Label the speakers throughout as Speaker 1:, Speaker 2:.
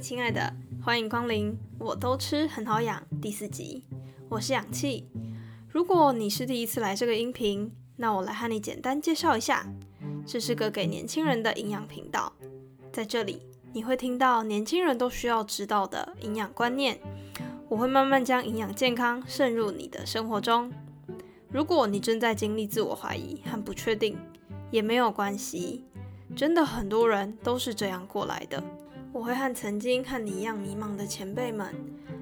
Speaker 1: 亲爱的，欢迎光临，我都吃很好养第四集，我是氧气。如果你是第一次来这个音频，那我来和你简单介绍一下，这是个给年轻人的营养频道，在这里你会听到年轻人都需要知道的营养观念，我会慢慢将营养健康渗入你的生活中。如果你正在经历自我怀疑和不确定，也没有关系，真的很多人都是这样过来的。我会和曾经和你一样迷茫的前辈们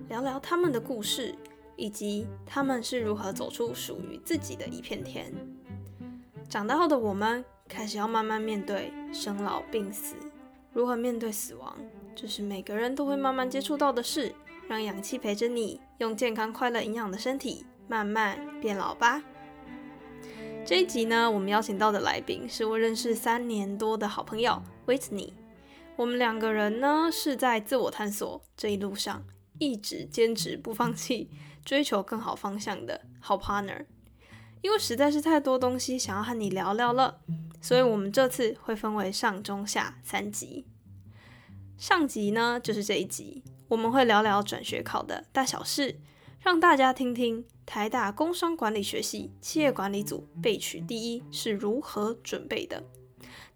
Speaker 1: 聊聊他们的故事，以及他们是如何走出属于自己的一片天。长大后的我们开始要慢慢面对生老病死，如何面对死亡，这是每个人都会慢慢接触到的事。让氧气陪着你，用健康、快乐、营养的身体慢慢变老吧。这一集呢，我们邀请到的来宾是我认识三年多的好朋友 Whitney。我们两个人呢，是在自我探索这一路上，一直坚持不放弃，追求更好方向的好 partner。因为实在是太多东西想要和你聊聊了，所以我们这次会分为上、中、下三集。上集呢，就是这一集，我们会聊聊转学考的大小事，让大家听听台大工商管理学系企业管理组备取第一是如何准备的。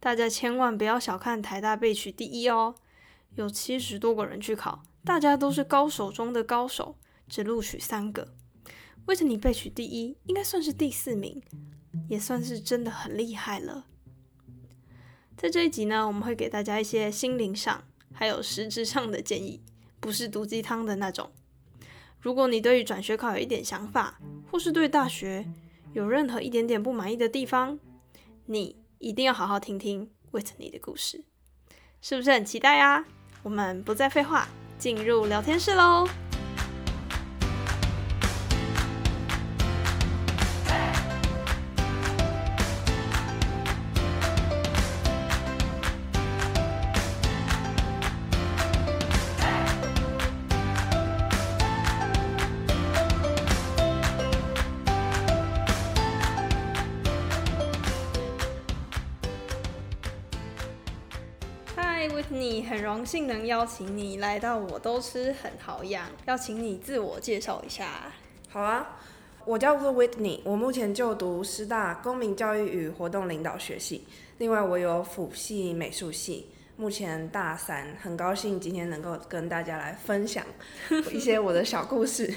Speaker 1: 大家千万不要小看台大备取第一哦，有七十多个人去考，大家都是高手中的高手，只录取三个。为什么你备取第一，应该算是第四名，也算是真的很厉害了。在这一集呢，我们会给大家一些心灵上还有实质上的建议，不是毒鸡汤的那种。如果你对于转学考有一点想法，或是对大学有任何一点点不满意的地方，你。一定要好好听听 Whitney 的故事，是不是很期待啊？我们不再废话，进入聊天室喽。你很荣幸能邀请你来到我都吃很好养，要请你自我介绍一下。
Speaker 2: 好啊，我叫做 Whitney，我目前就读师大公民教育与活动领导学系，另外我有辅系美术系，目前大三，很高兴今天能够跟大家来分享 一些我的小故事。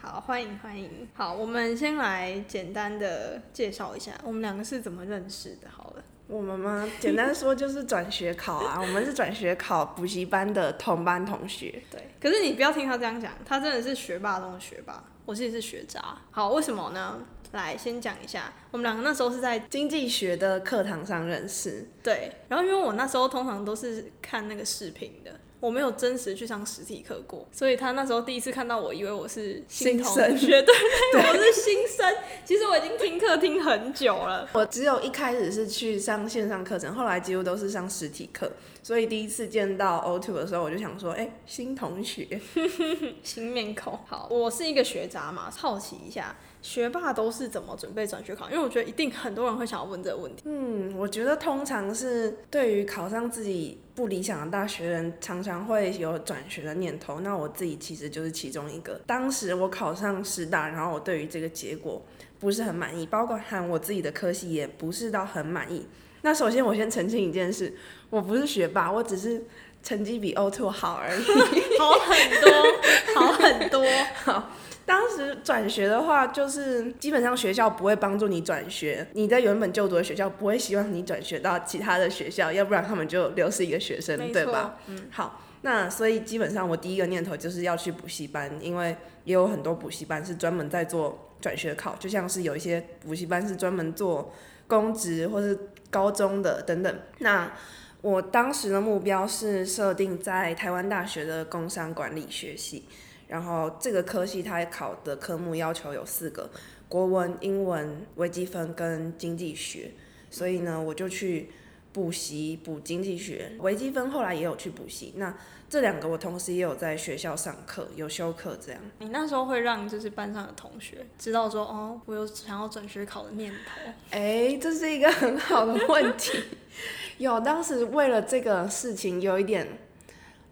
Speaker 1: 好，欢迎欢迎。好，我们先来简单的介绍一下我们两个是怎么认识的。好了。
Speaker 2: 我们吗？简单说就是转学考啊，我们是转学考补习班的同班同学。
Speaker 1: 对，可是你不要听他这样讲，他真的是学霸中的学霸，我自己是学渣。好，为什么呢？来，先讲一下，我们两个那时候是在
Speaker 2: 经济学的课堂上认识。
Speaker 1: 对，然后因为我那时候通常都是看那个视频的。我没有真实去上实体课过，所以他那时候第一次看到我，以为我是
Speaker 2: 新生，
Speaker 1: 对 对，我是新生。其实我已经听课听很久了。
Speaker 2: 我只有一开始是去上线上课程，后来几乎都是上实体课。所以第一次见到 O two 的时候，我就想说，哎，新同学，
Speaker 1: 新面孔。好，我是一个学渣嘛，好奇一下。学霸都是怎么准备转学考？因为我觉得一定很多人会想要问这个问题。
Speaker 2: 嗯，我觉得通常是对于考上自己不理想的大学人，常常会有转学的念头。那我自己其实就是其中一个。当时我考上师大，然后我对于这个结果不是很满意，包括和我自己的科系也不是到很满意。那首先我先澄清一件事，我不是学霸，我只是成绩比 O two 好而已。
Speaker 1: 好很多，好很多，
Speaker 2: 好。当时转学的话，就是基本上学校不会帮助你转学，你在原本就读的学校不会希望你转学到其他的学校，要不然他们就流失一个学生，对吧？嗯，好，那所以基本上我第一个念头就是要去补习班，因为也有很多补习班是专门在做转学考，就像是有一些补习班是专门做公职或是高中的等等。那我当时的目标是设定在台湾大学的工商管理学系。然后这个科系它考的科目要求有四个：国文、英文、微积分跟经济学。所以呢，我就去补习补经济学、微积分，后来也有去补习。那这两个我同时也有在学校上课，有修课这样。
Speaker 1: 你那时候会让就是班上的同学知道说，哦，我有想要转学考的念头。
Speaker 2: 哎，这是一个很好的问题。有，当时为了这个事情有一点。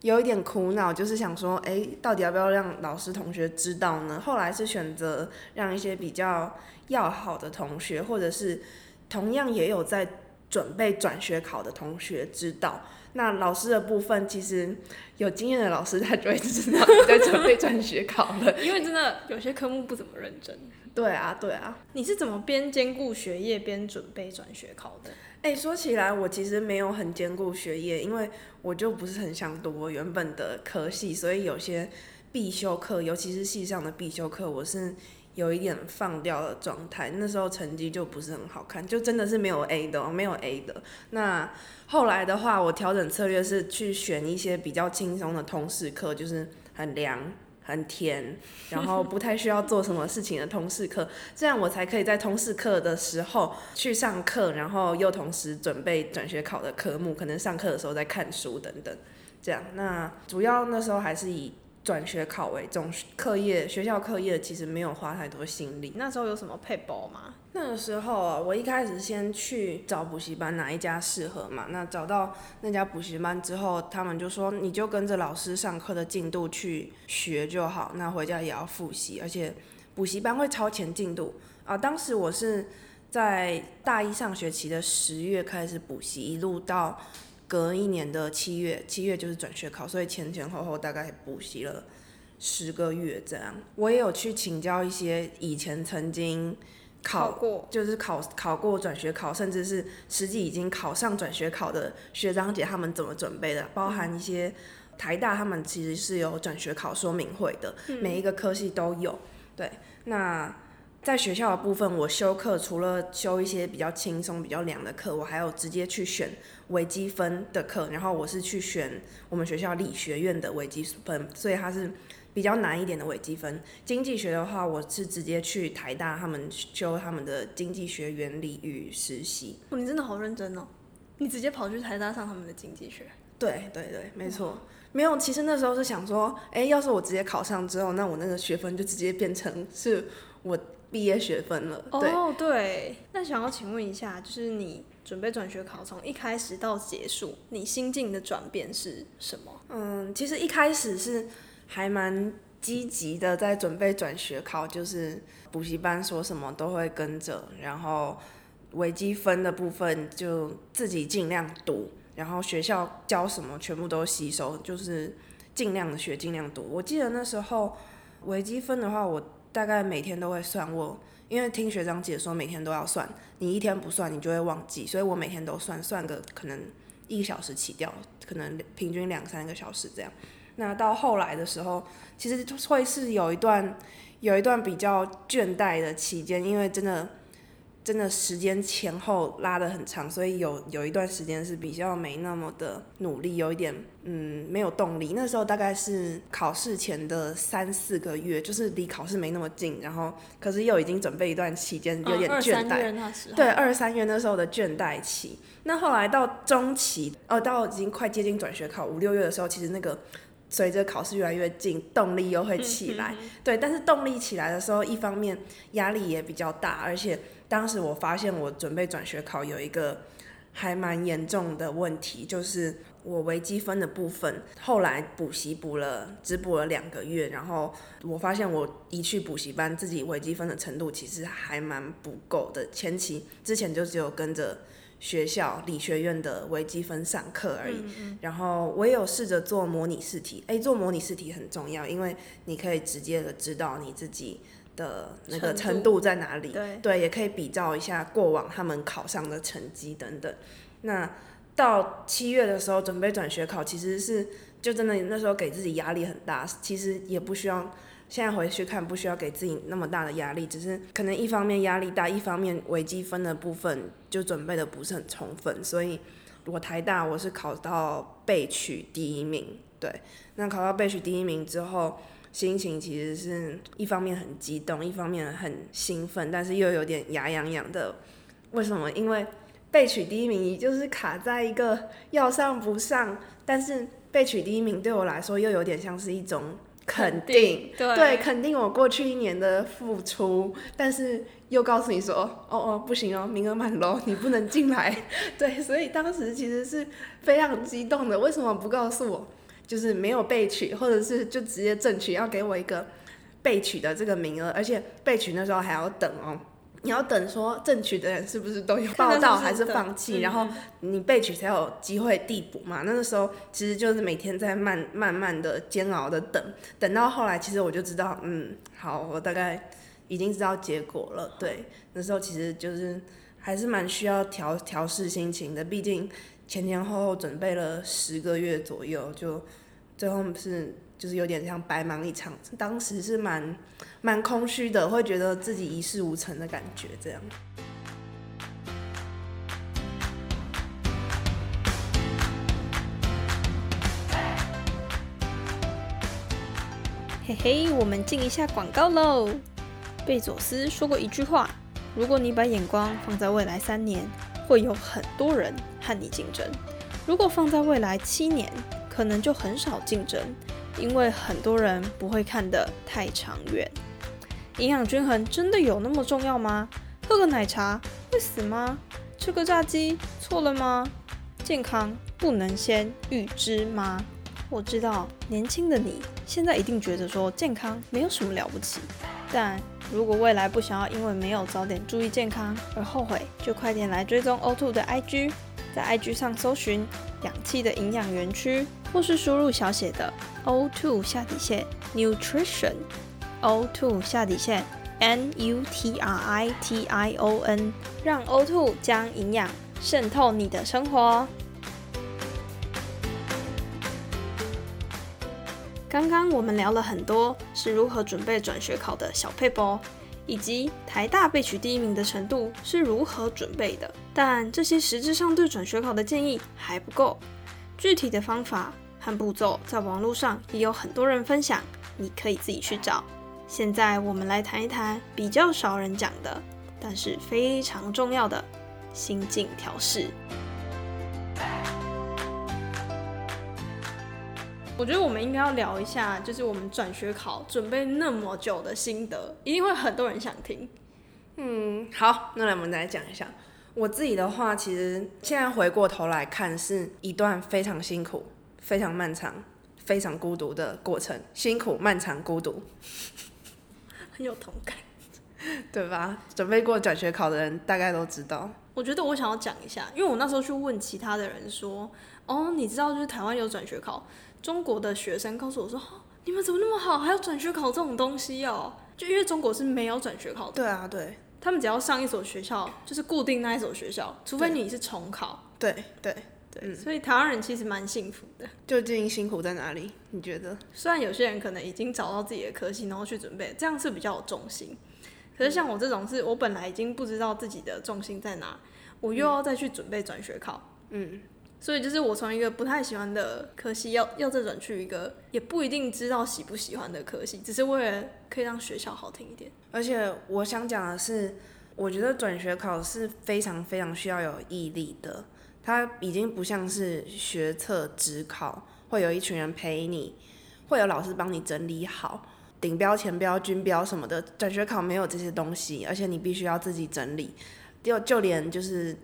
Speaker 2: 有一点苦恼，就是想说，哎，到底要不要让老师同学知道呢？后来是选择让一些比较要好的同学，或者是同样也有在准备转学考的同学知道。那老师的部分，其实有经验的老师他就会知道你在准备转学考了，
Speaker 1: 因为真的有些科目不怎么认真。
Speaker 2: 对啊，对啊。
Speaker 1: 你是怎么边兼顾学业边准备转学考的？
Speaker 2: 哎，说起来，我其实没有很兼顾学业，因为我就不是很想读我原本的科系，所以有些必修课，尤其是系上的必修课，我是有一点放掉的状态。那时候成绩就不是很好看，就真的是没有 A 的，没有 A 的。那后来的话，我调整策略是去选一些比较轻松的通识课，就是很凉。很甜，然后不太需要做什么事情的通识课，这样我才可以在通识课的时候去上课，然后又同时准备转学考的科目，可能上课的时候在看书等等，这样。那主要那时候还是以。转学考为重，课业学校课业其实没有花太多心力。
Speaker 1: 那时候有什么配包吗？
Speaker 2: 那个时候啊，我一开始先去找补习班，哪一家适合嘛？那找到那家补习班之后，他们就说你就跟着老师上课的进度去学就好，那回家也要复习，而且补习班会超前进度啊。当时我是在大一上学期的十月开始补习，一路到。隔一年的七月，七月就是转学考，所以前前后后大概补习了十个月这样。我也有去请教一些以前曾经考
Speaker 1: 过，
Speaker 2: 就是考考过转学考，甚至是实际已经考上转学考的学长姐，他们怎么准备的？包含一些台大，他们其实是有转学考说明会的，每一个科系都有。对，那。在学校的部分，我修课除了修一些比较轻松、比较凉的课，我还有直接去选微积分的课。然后我是去选我们学校理学院的微积分，所以它是比较难一点的微积分。经济学的话，我是直接去台大他们修他们的经济学原理与实习。
Speaker 1: 哦，你真的好认真哦！你直接跑去台大上他们的经济学？
Speaker 2: 对对对，没错。没有，其实那时候是想说，哎，要是我直接考上之后，那我那个学分就直接变成是我。毕业学分了哦，
Speaker 1: 对。那想要请问一下，就是你准备转学考，从一开始到结束，你心境的转变是什么？
Speaker 2: 嗯，其实一开始是还蛮积极的，在准备转学考，就是补习班说什么都会跟着，然后微积分的部分就自己尽量读，然后学校教什么全部都吸收，就是尽量的学，尽量读。我记得那时候微积分的话，我。大概每天都会算我，因为听学长姐说每天都要算，你一天不算你就会忘记，所以我每天都算，算个可能一个小时起掉，可能平均两三个小时这样。那到后来的时候，其实会是有一段有一段比较倦怠的期间，因为真的。真的时间前后拉得很长，所以有有一段时间是比较没那么的努力，有一点嗯没有动力。那时候大概是考试前的三四个月，就是离考试没那么近，然后可是又已经准备一段期间，有点倦怠。对，二三月那时候的倦怠期。那后来到中期，呃，到已经快接近转学考五六月的时候，其实那个随着考试越来越近，动力又会起来。对，但是动力起来的时候，一方面压力也比较大，而且。当时我发现我准备转学考有一个还蛮严重的问题，就是我微积分的部分，后来补习补了，只补了两个月，然后我发现我一去补习班，自己微积分的程度其实还蛮不够的。前期之前就只有跟着学校理学院的微积分上课而已，然后我也有试着做模拟试题，哎，做模拟试题很重要，因为你可以直接的知道你自己。的那个程度在哪里？对，也可以比照一下过往他们考上的成绩等等。那到七月的时候准备转学考，其实是就真的那时候给自己压力很大。其实也不需要，现在回去看不需要给自己那么大的压力，只是可能一方面压力大，一方面微积分的部分就准备的不是很充分。所以我台大我是考到备取第一名，对，那考到备取第一名之后。心情其实是一方面很激动，一方面很兴奋，但是又有点牙痒痒的。为什么？因为被取第一名，也就是卡在一个要上不上，但是被取第一名对我来说又有点像是一种肯定，对，肯定我过去一年的付出，但是又告诉你说，哦哦，不行哦，名额满喽，你不能进来。对，所以当时其实是非常激动的。为什么不告诉我？就是没有被取，或者是就直接正取，要给我一个被取的这个名额，而且被取那时候还要等哦。你要等说正取的人是不是都有报到还是放弃，然后你被取才有机会递补嘛。那个时候其实就是每天在慢慢慢的煎熬的等，等到后来其实我就知道，嗯，好，我大概已经知道结果了。对，那时候其实就是还是蛮需要调调试心情的，毕竟前前后后准备了十个月左右，就最后是。就是有点像白忙一场，当时是蛮蛮空虚的，会觉得自己一事无成的感觉，这样。
Speaker 1: 嘿嘿，我们进一下广告喽。贝佐斯说过一句话：如果你把眼光放在未来三年，会有很多人和你竞争；如果放在未来七年，可能就很少竞争。因为很多人不会看得太长远，营养均衡真的有那么重要吗？喝个奶茶会死吗？吃个炸鸡错了吗？健康不能先预知吗？我知道年轻的你现在一定觉得说健康没有什么了不起，但如果未来不想要因为没有早点注意健康而后悔，就快点来追踪 O2 的 IG，在 IG 上搜寻氧气的营养园区。或是输入小写的 O two 下底线 nutrition，O two 下底线 N U T R I T I O N，让 O two 将营养渗透你的生活。刚刚我们聊了很多是如何准备转学考的小配包，以及台大被取第一名的程度是如何准备的。但这些实质上对转学考的建议还不够。具体的方法和步骤在网络上也有很多人分享，你可以自己去找。现在我们来谈一谈比较少人讲的，但是非常重要的心境调试。我觉得我们应该要聊一下，就是我们转学考准备那么久的心得，一定会很多人想听。
Speaker 2: 嗯，好，那来我们来讲一下。我自己的话，其实现在回过头来看，是一段非常辛苦、非常漫长、非常孤独的过程。辛苦、漫长、孤独，
Speaker 1: 很有同感，
Speaker 2: 对吧？准备过转学考的人大概都知道。
Speaker 1: 我觉得我想要讲一下，因为我那时候去问其他的人说：“哦，你知道就是台湾有转学考？”中国的学生告诉我说：“你们怎么那么好，还有转学考这种东西哦？”就因为中国是没有转学考的。
Speaker 2: 对啊，对。
Speaker 1: 他们只要上一所学校，就是固定那一所学校，除非你是重考。
Speaker 2: 对对
Speaker 1: 对，所以台湾人其实蛮幸福的。
Speaker 2: 究竟辛苦在哪里？你觉得？
Speaker 1: 虽然有些人可能已经找到自己的科系，然后去准备，这样是比较有重心。可是像我这种，是我本来已经不知道自己的重心在哪，我又要再去准备转学考。嗯。所以就是我从一个不太喜欢的科系，要要再转去一个也不一定知道喜不喜欢的科系，只是为了可以让学校好听一点。
Speaker 2: 而且我想讲的是，我觉得转学考是非常非常需要有毅力的，它已经不像是学测职考，会有一群人陪你，会有老师帮你整理好顶标、前标、均标什么的。转学考没有这些东西，而且你必须要自己整理，就就连就是。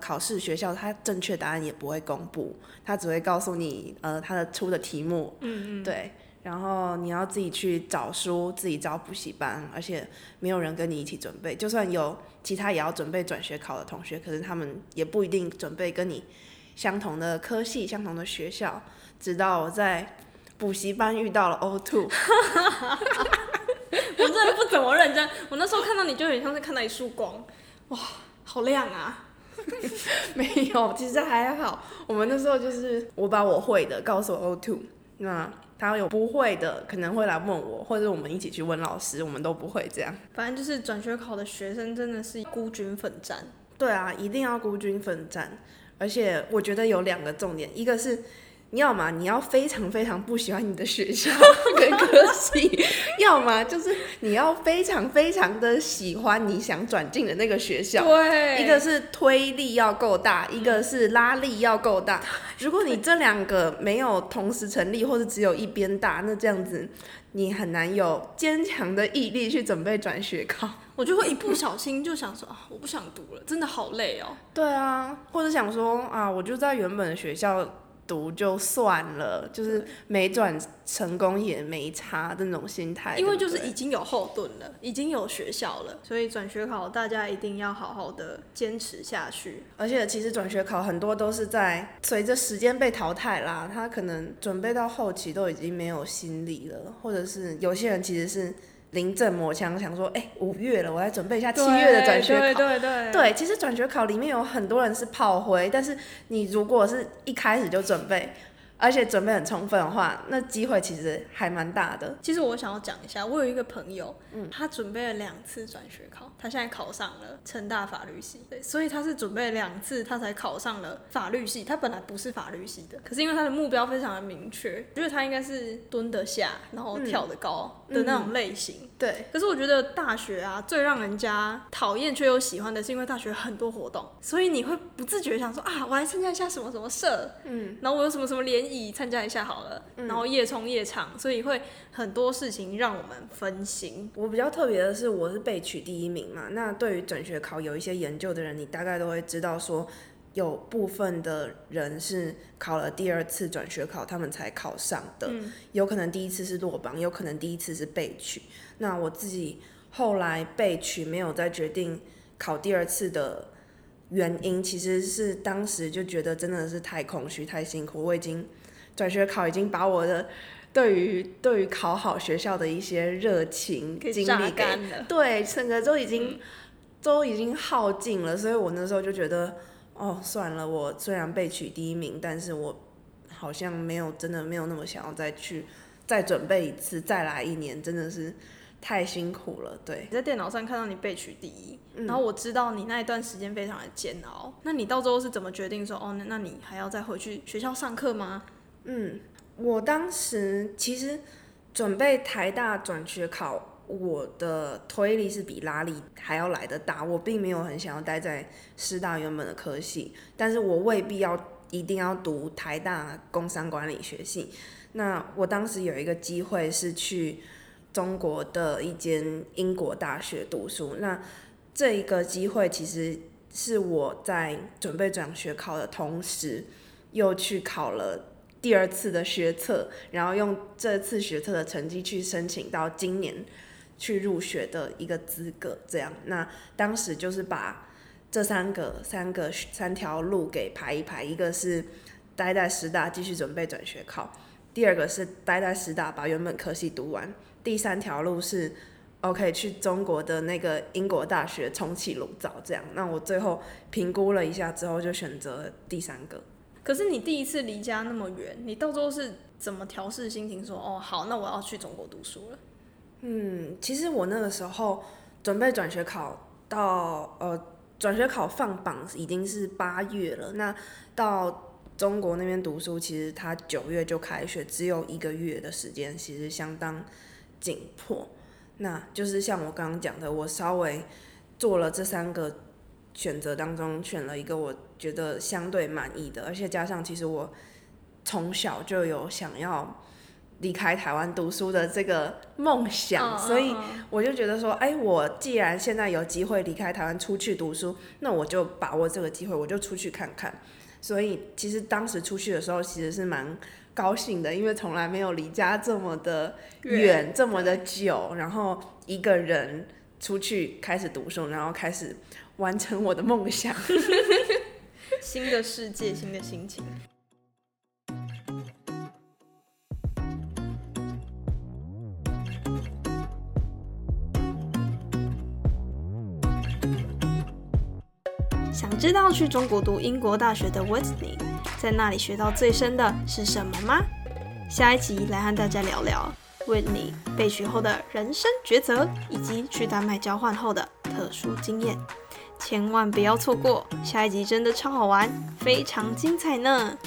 Speaker 2: 考试学校它正确答案也不会公布，它只会告诉你，呃，它的出的题目，嗯嗯，对，然后你要自己去找书，自己找补习班，而且没有人跟你一起准备，就算有其他也要准备转学考的同学，可是他们也不一定准备跟你相同的科系、相同的学校。直到我在补习班遇到了 O two，我
Speaker 1: 真的不怎么认真，我那时候看到你就很像是看到一束光，哇，好亮啊！
Speaker 2: 没有，其实还好。我们那时候就是我把我会的告诉 O two，那他有不会的可能会来问我，或者我们一起去问老师，我们都不会这样。
Speaker 1: 反正就是转学考的学生真的是孤军奋战。
Speaker 2: 对啊，一定要孤军奋战。而且我觉得有两个重点，一个是。要么你要非常非常不喜欢你的学校跟科系，要么就是你要非常非常的喜欢你想转进的那个学校。
Speaker 1: 对，
Speaker 2: 一个是推力要够大，一个是拉力要够大。如果你这两个没有同时成立，或者只有一边大，那这样子你很难有坚强的毅力去准备转学考。
Speaker 1: 我就会一不小心就想说啊，我不想读了，真的好累哦。
Speaker 2: 对啊，或者想说啊，我就在原本的学校。读就算了，就是没转成功也没差的那种心态。
Speaker 1: 因为就是已经有后盾了，已经有学校了，所以转学考大家一定要好好的坚持下去。
Speaker 2: 而且其实转学考很多都是在随着时间被淘汰啦，他可能准备到后期都已经没有心力了，或者是有些人其实是。临阵磨枪，想说，哎，五月了，我来准备一下七月的转学考。
Speaker 1: 对对对。
Speaker 2: 对，其实转学考里面有很多人是炮灰，但是你如果是一开始就准备。而且准备很充分的话，那机会其实还蛮大的。
Speaker 1: 其实我想要讲一下，我有一个朋友，嗯，他准备了两次转学考，他现在考上了成大法律系，对，所以他是准备两次，他才考上了法律系。他本来不是法律系的，可是因为他的目标非常的明确，觉得他应该是蹲得下，然后跳得高的那种类型。
Speaker 2: 对。
Speaker 1: 可是我觉得大学啊，最让人家讨厌却又喜欢的是，因为大学很多活动，所以你会不自觉想说啊，我来参加一下什么什么社，嗯，然后我有什么什么联。以参加一下好了，然后夜冲夜唱，所以会很多事情让我们分心。
Speaker 2: 我比较特别的是，我是被取第一名嘛。那对于转学考有一些研究的人，你大概都会知道说，有部分的人是考了第二次转学考，他们才考上的。有可能第一次是落榜，有可能第一次是被取。那我自己后来被取，没有再决定考第二次的。原因其实是当时就觉得真的是太空虚、太辛苦，我已经转学考已经把我的对于对于考好学校的一些热情精力给对整个都已经都已经耗尽了，所以我那时候就觉得哦算了，我虽然被取第一名，但是我好像没有真的没有那么想要再去再准备一次，再来一年，真的是。太辛苦了，对。
Speaker 1: 在电脑上看到你被取第一，然后我知道你那一段时间非常的煎熬。那你到最后是怎么决定说，哦，那那你还要再回去学校上课吗？
Speaker 2: 嗯，我当时其实准备台大转学考，我的推力是比拉力还要来的大。我并没有很想要待在师大原本的科系，但是我未必要一定要读台大工商管理学系。那我当时有一个机会是去。中国的一间英国大学读书，那这一个机会其实是我在准备转学考的同时，又去考了第二次的学测，然后用这次学测的成绩去申请到今年去入学的一个资格。这样，那当时就是把这三个三个三条路给排一排，一个是待在师大继续准备转学考，第二个是待在师大把原本科系读完。第三条路是，OK，去中国的那个英国大学重启炉灶，这样。那我最后评估了一下之后，就选择第三个。
Speaker 1: 可是你第一次离家那么远，你到最后是怎么调试心情？说哦，好，那我要去中国读书了。
Speaker 2: 嗯，其实我那个时候准备转学考，到呃转学考放榜已经是八月了。那到中国那边读书，其实他九月就开学，只有一个月的时间，其实相当。紧迫，那就是像我刚刚讲的，我稍微做了这三个选择当中，选了一个我觉得相对满意的，而且加上其实我从小就有想要离开台湾读书的这个梦想，所以我就觉得说，哎，我既然现在有机会离开台湾出去读书，那我就把握这个机会，我就出去看看。所以其实当时出去的时候，其实是蛮。高兴的，因为从来没有离家这么的远，这么的久，然后一个人出去开始读书，然后开始完成我的梦想，
Speaker 1: 新的世界，新的心情。想知道去中国读英国大学的 Whitney？在那里学到最深的是什么吗？下一集来和大家聊聊 Whitney 被取后的人生抉择，以及去丹麦交换后的特殊经验，千万不要错过！下一集真的超好玩，非常精彩呢！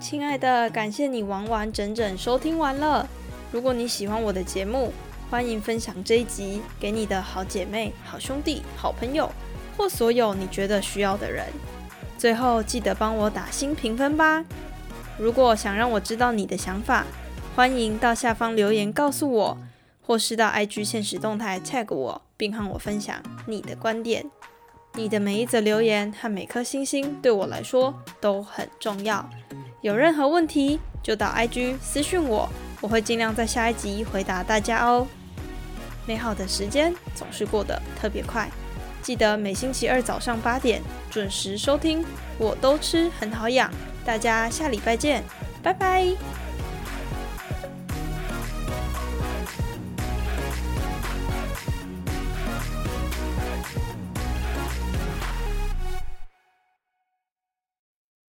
Speaker 1: 亲爱的，感谢你完完整整收听完了。如果你喜欢我的节目，欢迎分享这一集给你的好姐妹、好兄弟、好朋友。或所有你觉得需要的人，最后记得帮我打新评分吧。如果想让我知道你的想法，欢迎到下方留言告诉我，或是到 IG 现实动态 tag 我，并和我分享你的观点。你的每一则留言和每颗星星对我来说都很重要。有任何问题就到 IG 私讯我，我会尽量在下一集回答大家哦。美好的时间总是过得特别快，记得每星期二早上八点准时收听。我都吃很好养，大家下礼拜见，拜拜。